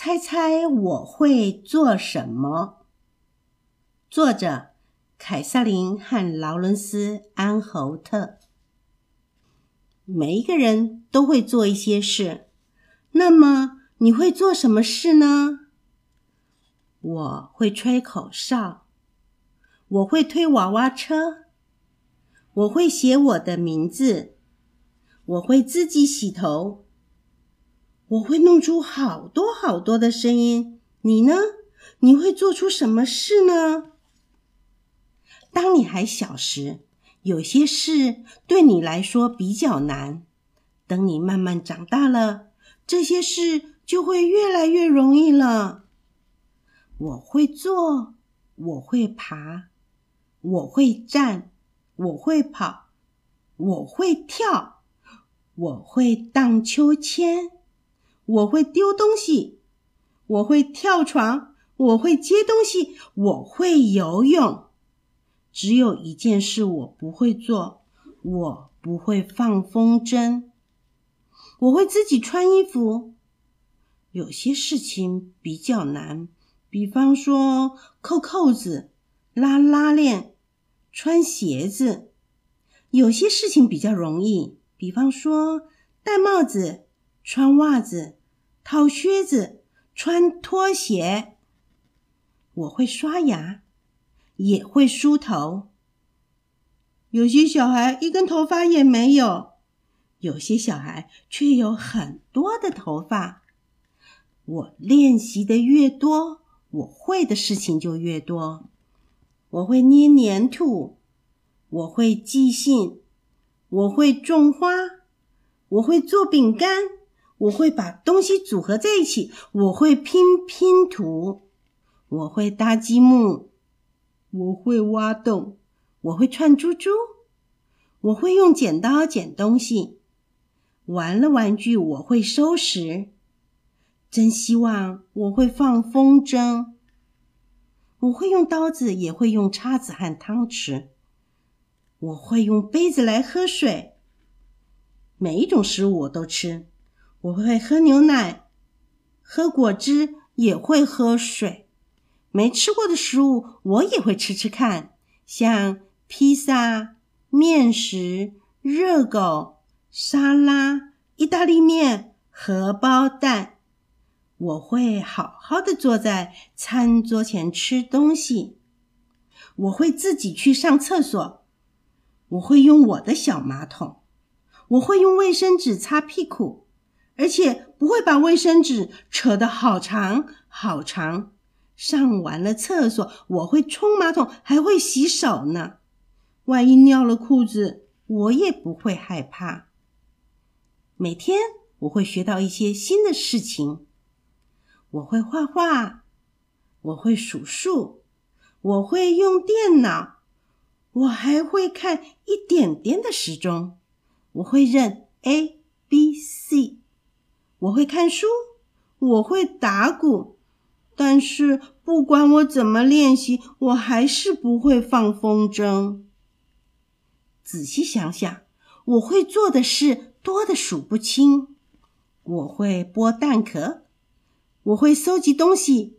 猜猜我会做什么？作者：凯瑟琳和劳伦斯·安侯特。每一个人都会做一些事，那么你会做什么事呢？我会吹口哨，我会推娃娃车，我会写我的名字，我会自己洗头。我会弄出好多好多的声音，你呢？你会做出什么事呢？当你还小时，有些事对你来说比较难。等你慢慢长大了，这些事就会越来越容易了。我会做，我会爬，我会站，我会跑，我会跳，我会荡秋千。我会丢东西，我会跳床，我会接东西，我会游泳。只有一件事我不会做，我不会放风筝。我会自己穿衣服。有些事情比较难，比方说扣扣子、拉拉链、穿鞋子。有些事情比较容易，比方说戴帽子、穿袜子。套靴子，穿拖鞋。我会刷牙，也会梳头。有些小孩一根头发也没有，有些小孩却有很多的头发。我练习的越多，我会的事情就越多。我会捏黏土，我会寄信，我会种花，我会做饼干。我会把东西组合在一起，我会拼拼图，我会搭积木，我会挖洞，我会串珠珠，我会用剪刀剪东西，玩了玩具我会收拾。真希望我会放风筝，我会用刀子，也会用叉子和汤匙，我会用杯子来喝水，每一种食物我都吃。我会喝牛奶，喝果汁，也会喝水。没吃过的食物，我也会吃吃看，像披萨、面食、热狗、沙拉、意大利面、荷包蛋。我会好好的坐在餐桌前吃东西。我会自己去上厕所。我会用我的小马桶。我会用卫生纸擦屁股。而且不会把卫生纸扯得好长好长。上完了厕所，我会冲马桶，还会洗手呢。万一尿了裤子，我也不会害怕。每天我会学到一些新的事情。我会画画，我会数数，我会用电脑，我还会看一点点的时钟。我会认 A B C。我会看书，我会打鼓，但是不管我怎么练习，我还是不会放风筝。仔细想想，我会做的事多的数不清。我会剥蛋壳，我会搜集东西，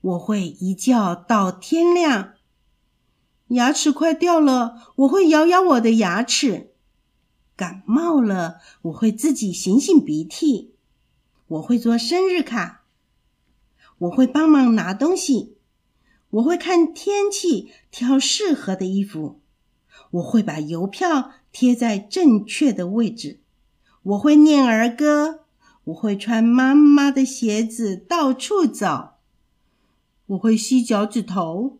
我会一觉到天亮。牙齿快掉了，我会咬咬我的牙齿。感冒了，我会自己擤擤鼻涕。我会做生日卡，我会帮忙拿东西，我会看天气，挑适合的衣服，我会把邮票贴在正确的位置，我会念儿歌，我会穿妈妈的鞋子到处走，我会吸脚趾头，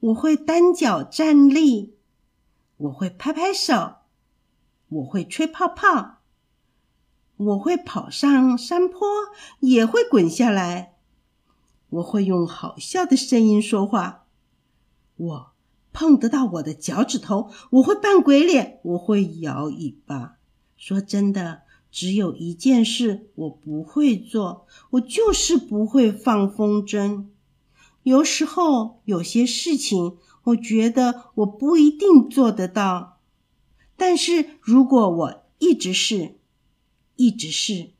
我会单脚站立。我会拍拍手，我会吹泡泡，我会跑上山坡，也会滚下来。我会用好笑的声音说话。我碰得到我的脚趾头，我会扮鬼脸，我会摇尾巴。说真的，只有一件事我不会做，我就是不会放风筝。有时候有些事情，我觉得我不一定做得到。但是如果我一直是，一直是，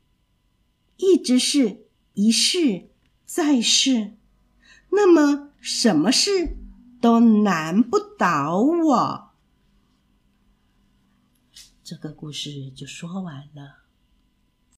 一直是，一试再试，那么什么事都难不倒我。这个故事就说完了。